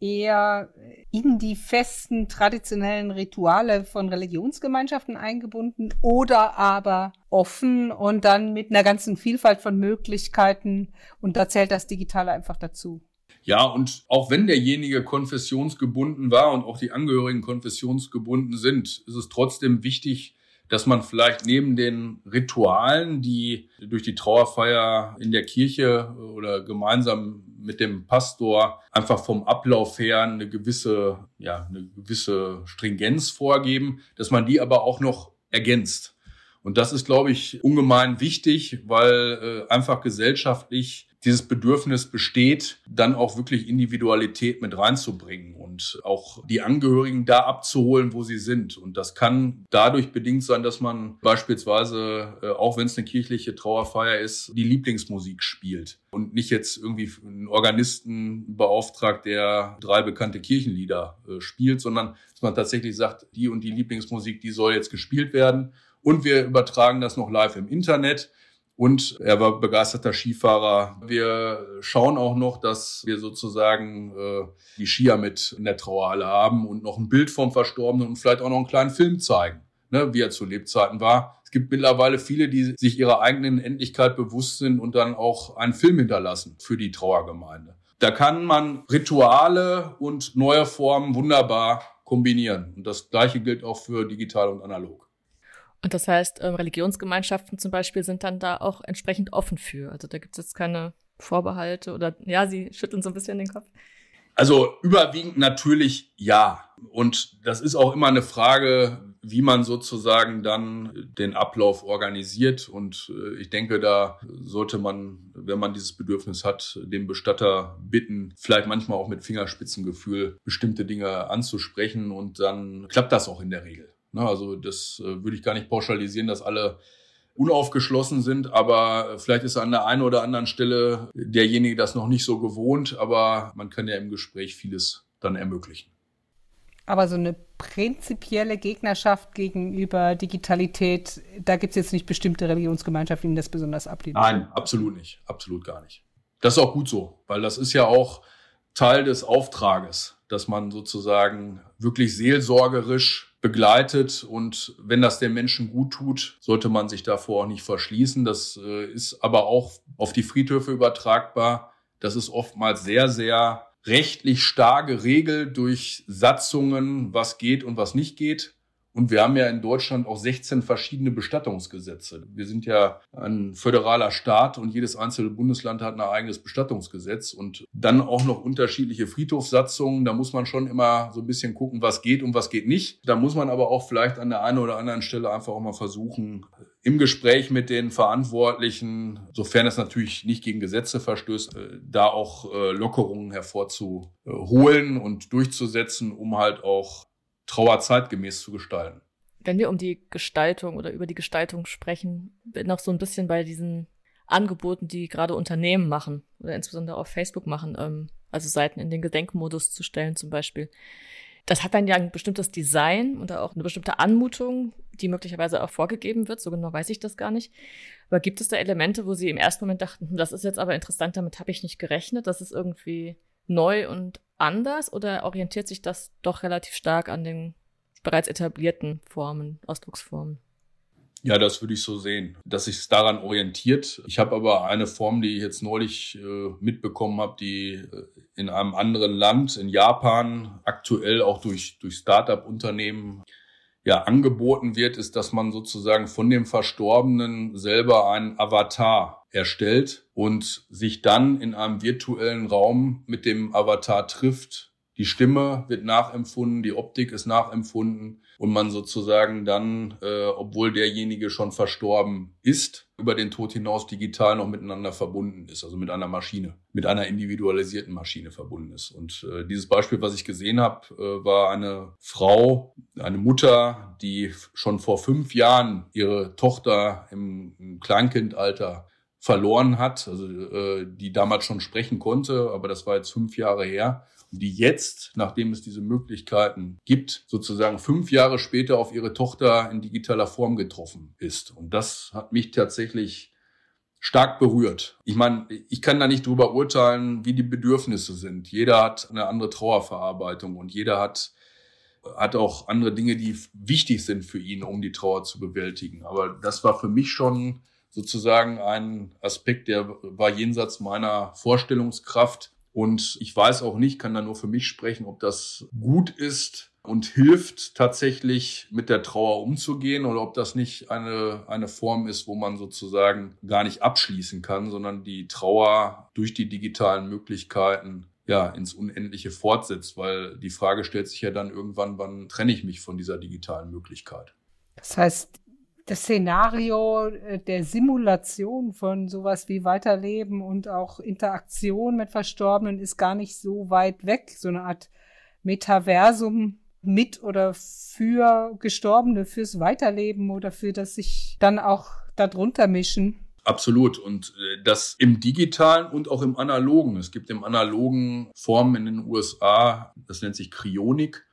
Speaker 3: eher in die festen traditionellen Rituale von Religionsgemeinschaften eingebunden oder aber offen und dann mit einer ganzen Vielfalt von Möglichkeiten und da zählt das Digitale einfach dazu.
Speaker 2: Ja, und auch wenn derjenige konfessionsgebunden war und auch die Angehörigen konfessionsgebunden sind, ist es trotzdem wichtig, dass man vielleicht neben den Ritualen, die durch die Trauerfeier in der Kirche oder gemeinsam mit dem Pastor einfach vom Ablauf her eine gewisse, ja, eine gewisse Stringenz vorgeben, dass man die aber auch noch ergänzt. Und das ist, glaube ich, ungemein wichtig, weil äh, einfach gesellschaftlich dieses Bedürfnis besteht, dann auch wirklich Individualität mit reinzubringen und auch die Angehörigen da abzuholen, wo sie sind. Und das kann dadurch bedingt sein, dass man beispielsweise, äh, auch wenn es eine kirchliche Trauerfeier ist, die Lieblingsmusik spielt und nicht jetzt irgendwie einen Organisten beauftragt, der drei bekannte Kirchenlieder äh, spielt, sondern dass man tatsächlich sagt, die und die Lieblingsmusik, die soll jetzt gespielt werden. Und wir übertragen das noch live im Internet und er war begeisterter Skifahrer. Wir schauen auch noch, dass wir sozusagen äh, die Skier mit in der Trauerhalle haben und noch ein Bild vom Verstorbenen und vielleicht auch noch einen kleinen Film zeigen, ne, wie er zu Lebzeiten war. Es gibt mittlerweile viele, die sich ihrer eigenen Endlichkeit bewusst sind und dann auch einen Film hinterlassen für die Trauergemeinde. Da kann man Rituale und neue Formen wunderbar kombinieren. Und das Gleiche gilt auch für digital und analog.
Speaker 1: Und das heißt, ähm, Religionsgemeinschaften zum Beispiel sind dann da auch entsprechend offen für. Also da gibt es jetzt keine Vorbehalte oder ja, sie schütteln so ein bisschen den Kopf.
Speaker 2: Also überwiegend natürlich ja. Und das ist auch immer eine Frage, wie man sozusagen dann den Ablauf organisiert. Und äh, ich denke, da sollte man, wenn man dieses Bedürfnis hat, den Bestatter bitten, vielleicht manchmal auch mit Fingerspitzengefühl bestimmte Dinge anzusprechen. Und dann klappt das auch in der Regel. Ne, also das äh, würde ich gar nicht pauschalisieren, dass alle unaufgeschlossen sind, aber vielleicht ist an der einen oder anderen Stelle derjenige das noch nicht so gewohnt, aber man kann ja im Gespräch vieles dann ermöglichen.
Speaker 3: Aber so eine prinzipielle Gegnerschaft gegenüber Digitalität, da gibt es jetzt nicht bestimmte Religionsgemeinschaften, die das besonders ablehnen.
Speaker 2: Nein, absolut nicht. Absolut gar nicht. Das ist auch gut so, weil das ist ja auch Teil des Auftrages, dass man sozusagen wirklich seelsorgerisch begleitet und wenn das den Menschen gut tut, sollte man sich davor auch nicht verschließen. Das äh, ist aber auch auf die Friedhöfe übertragbar. Das ist oftmals sehr, sehr rechtlich stark geregelt durch Satzungen, was geht und was nicht geht. Und wir haben ja in Deutschland auch 16 verschiedene Bestattungsgesetze. Wir sind ja ein föderaler Staat und jedes einzelne Bundesland hat ein eigenes Bestattungsgesetz und dann auch noch unterschiedliche Friedhofssatzungen. Da muss man schon immer so ein bisschen gucken, was geht und was geht nicht. Da muss man aber auch vielleicht an der einen oder anderen Stelle einfach auch mal versuchen, im Gespräch mit den Verantwortlichen, sofern es natürlich nicht gegen Gesetze verstößt, äh, da auch äh, Lockerungen hervorzuholen und durchzusetzen, um halt auch Trauer zeitgemäß zu gestalten.
Speaker 1: Wenn wir um die Gestaltung oder über die Gestaltung sprechen, bin noch so ein bisschen bei diesen Angeboten, die gerade Unternehmen machen oder insbesondere auf Facebook machen, ähm, also Seiten in den Gedenkmodus zu stellen zum Beispiel. Das hat dann ja ein bestimmtes Design und auch eine bestimmte Anmutung, die möglicherweise auch vorgegeben wird. So genau weiß ich das gar nicht. Aber gibt es da Elemente, wo Sie im ersten Moment dachten, hm, das ist jetzt aber interessant, damit habe ich nicht gerechnet, das ist irgendwie neu und anders oder orientiert sich das doch relativ stark an den bereits etablierten Formen, Ausdrucksformen?
Speaker 2: Ja, das würde ich so sehen, dass sich es daran orientiert. Ich habe aber eine Form, die ich jetzt neulich äh, mitbekommen habe, die äh, in einem anderen Land, in Japan, aktuell auch durch, durch Start-up-Unternehmen ja angeboten wird, ist, dass man sozusagen von dem Verstorbenen selber einen Avatar erstellt und sich dann in einem virtuellen Raum mit dem Avatar trifft. Die Stimme wird nachempfunden, die Optik ist nachempfunden und man sozusagen dann, äh, obwohl derjenige schon verstorben ist, über den Tod hinaus digital noch miteinander verbunden ist, also mit einer Maschine, mit einer individualisierten Maschine verbunden ist. Und äh, dieses Beispiel, was ich gesehen habe, äh, war eine Frau, eine Mutter, die schon vor fünf Jahren ihre Tochter im, im Kleinkindalter verloren hat, also äh, die damals schon sprechen konnte, aber das war jetzt fünf Jahre her die jetzt, nachdem es diese Möglichkeiten gibt, sozusagen fünf Jahre später auf ihre Tochter in digitaler Form getroffen ist. Und das hat mich tatsächlich stark berührt. Ich meine, ich kann da nicht drüber urteilen, wie die Bedürfnisse sind. Jeder hat eine andere Trauerverarbeitung und jeder hat hat auch andere Dinge, die wichtig sind für ihn, um die Trauer zu bewältigen. Aber das war für mich schon sozusagen ein Aspekt, der war jenseits meiner Vorstellungskraft, und ich weiß auch nicht, kann da nur für mich sprechen, ob das gut ist und hilft tatsächlich mit der Trauer umzugehen oder ob das nicht eine, eine Form ist, wo man sozusagen gar nicht abschließen kann, sondern die Trauer durch die digitalen Möglichkeiten ja, ins Unendliche fortsetzt, weil die Frage stellt sich ja dann irgendwann, wann trenne ich mich von dieser digitalen Möglichkeit?
Speaker 3: Das heißt, das Szenario äh, der Simulation von sowas wie Weiterleben und auch Interaktion mit Verstorbenen ist gar nicht so weit weg. So eine Art Metaversum mit oder für Gestorbene, fürs Weiterleben oder für das sich dann auch darunter mischen.
Speaker 2: Absolut. Und äh, das im digitalen und auch im analogen. Es gibt im analogen Formen in den USA, das nennt sich Kryonik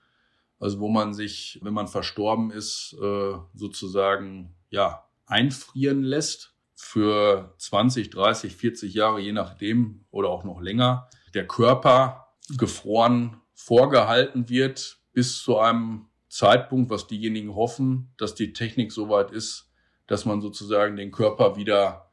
Speaker 2: also wo man sich, wenn man verstorben ist, äh, sozusagen ja einfrieren lässt für 20, 30, 40 Jahre, je nachdem oder auch noch länger. Der Körper gefroren vorgehalten wird bis zu einem Zeitpunkt, was diejenigen hoffen, dass die Technik soweit ist, dass man sozusagen den Körper wieder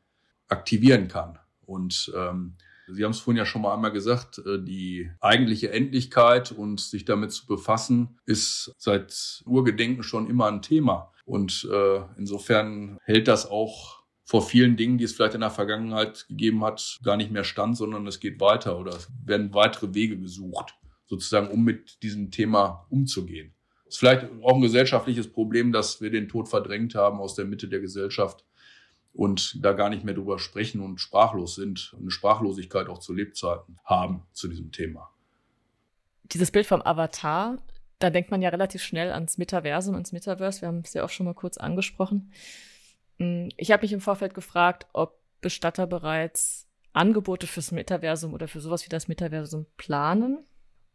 Speaker 2: aktivieren kann. Und ähm, Sie haben es vorhin ja schon mal einmal gesagt, äh, die eigentliche Endlichkeit und sich damit zu befassen, ist seit Urgedenken schon immer ein Thema. Und äh, insofern hält das auch vor vielen Dingen, die es vielleicht in der Vergangenheit gegeben hat, gar nicht mehr stand, sondern es geht weiter oder es werden weitere Wege gesucht, sozusagen, um mit diesem Thema umzugehen. Es ist vielleicht auch ein gesellschaftliches Problem, dass wir den Tod verdrängt haben aus der Mitte der Gesellschaft und da gar nicht mehr drüber sprechen und sprachlos sind, eine Sprachlosigkeit auch zu Lebzeiten haben zu diesem Thema.
Speaker 1: Dieses Bild vom Avatar, da denkt man ja relativ schnell ans Metaversum, ans Metaverse. Wir haben es ja auch schon mal kurz angesprochen. Hm, ich habe mich im Vorfeld gefragt, ob Bestatter bereits Angebote fürs Metaversum oder für sowas wie das Metaversum planen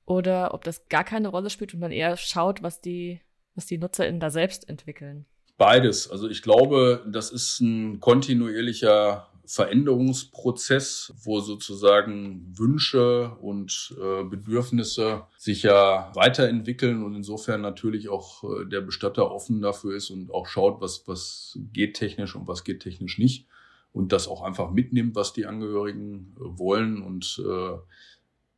Speaker 1: oder ob das gar keine Rolle spielt und man eher schaut, was die, was die NutzerInnen da selbst entwickeln.
Speaker 2: Beides. Also ich glaube, das ist ein kontinuierlicher Veränderungsprozess, wo sozusagen Wünsche und äh, Bedürfnisse sich ja weiterentwickeln und insofern natürlich auch äh, der Bestatter offen dafür ist und auch schaut, was, was geht technisch und was geht technisch nicht und das auch einfach mitnimmt, was die Angehörigen äh, wollen und äh,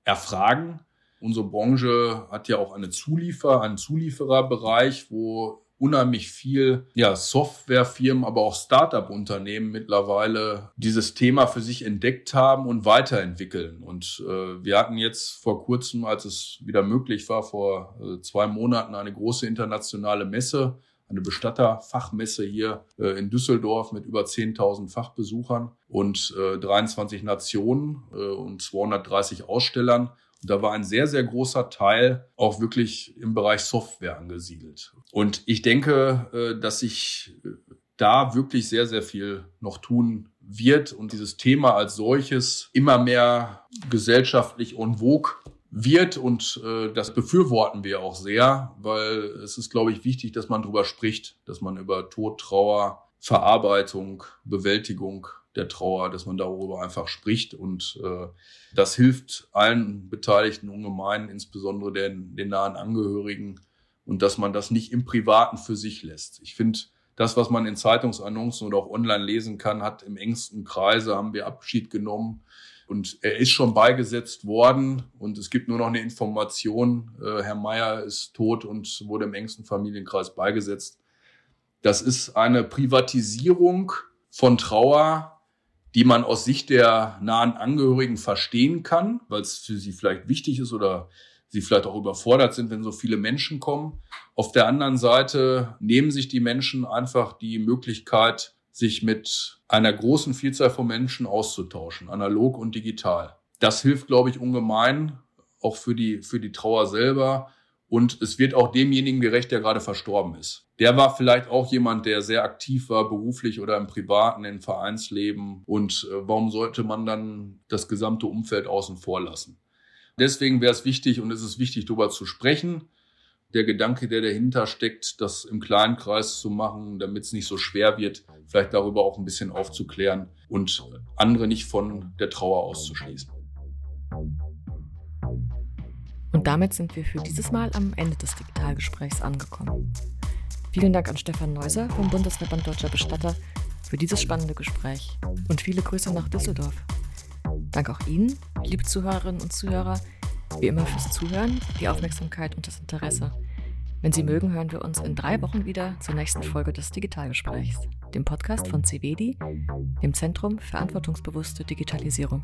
Speaker 2: erfragen. Unsere Branche hat ja auch eine Zuliefer, einen Zuliefererbereich, wo unheimlich viel ja, Softwarefirmen, aber auch Startup-Unternehmen mittlerweile dieses Thema für sich entdeckt haben und weiterentwickeln. Und äh, wir hatten jetzt vor kurzem, als es wieder möglich war, vor äh, zwei Monaten eine große internationale Messe, eine Bestatterfachmesse hier äh, in Düsseldorf mit über 10.000 Fachbesuchern und äh, 23 Nationen äh, und 230 Ausstellern. Da war ein sehr, sehr großer Teil auch wirklich im Bereich Software angesiedelt. Und ich denke, äh, dass sich äh, da wirklich sehr, sehr viel noch tun wird und dieses Thema als solches immer mehr gesellschaftlich en vogue wird und äh, das befürworten wir auch sehr, weil es ist, glaube ich, wichtig, dass man darüber spricht, dass man über Tod, Trauer, Verarbeitung, Bewältigung der Trauer, dass man darüber einfach spricht und äh, das hilft allen Beteiligten ungemein, insbesondere den, den nahen Angehörigen und dass man das nicht im Privaten für sich lässt. Ich finde, das, was man in Zeitungsannoncen oder auch online lesen kann, hat im engsten Kreise, haben wir Abschied genommen und er ist schon beigesetzt worden und es gibt nur noch eine Information, äh, Herr Meier ist tot und wurde im engsten Familienkreis beigesetzt. Das ist eine Privatisierung von Trauer, die man aus Sicht der nahen Angehörigen verstehen kann, weil es für sie vielleicht wichtig ist oder sie vielleicht auch überfordert sind, wenn so viele Menschen kommen. Auf der anderen Seite nehmen sich die Menschen einfach die Möglichkeit, sich mit einer großen Vielzahl von Menschen auszutauschen, analog und digital. Das hilft, glaube ich, ungemein, auch für die, für die Trauer selber, und es wird auch demjenigen gerecht, der gerade verstorben ist. Der war vielleicht auch jemand, der sehr aktiv war, beruflich oder im privaten, im Vereinsleben. Und äh, warum sollte man dann das gesamte Umfeld außen vor lassen? Deswegen wäre es wichtig und es ist wichtig, darüber zu sprechen. Der Gedanke, der dahinter steckt, das im kleinen Kreis zu machen, damit es nicht so schwer wird, vielleicht darüber auch ein bisschen aufzuklären und andere nicht von der Trauer auszuschließen.
Speaker 1: Und damit sind wir für dieses Mal am Ende des Digitalgesprächs angekommen. Vielen Dank an Stefan Neuser vom Bundesverband Deutscher Bestatter für dieses spannende Gespräch und viele Grüße nach Düsseldorf. Dank auch Ihnen, liebe Zuhörerinnen und Zuhörer, wie immer fürs Zuhören, die Aufmerksamkeit und das Interesse. Wenn Sie mögen, hören wir uns in drei Wochen wieder zur nächsten Folge des Digitalgesprächs, dem Podcast von CVEDI, dem Zentrum Verantwortungsbewusste Digitalisierung.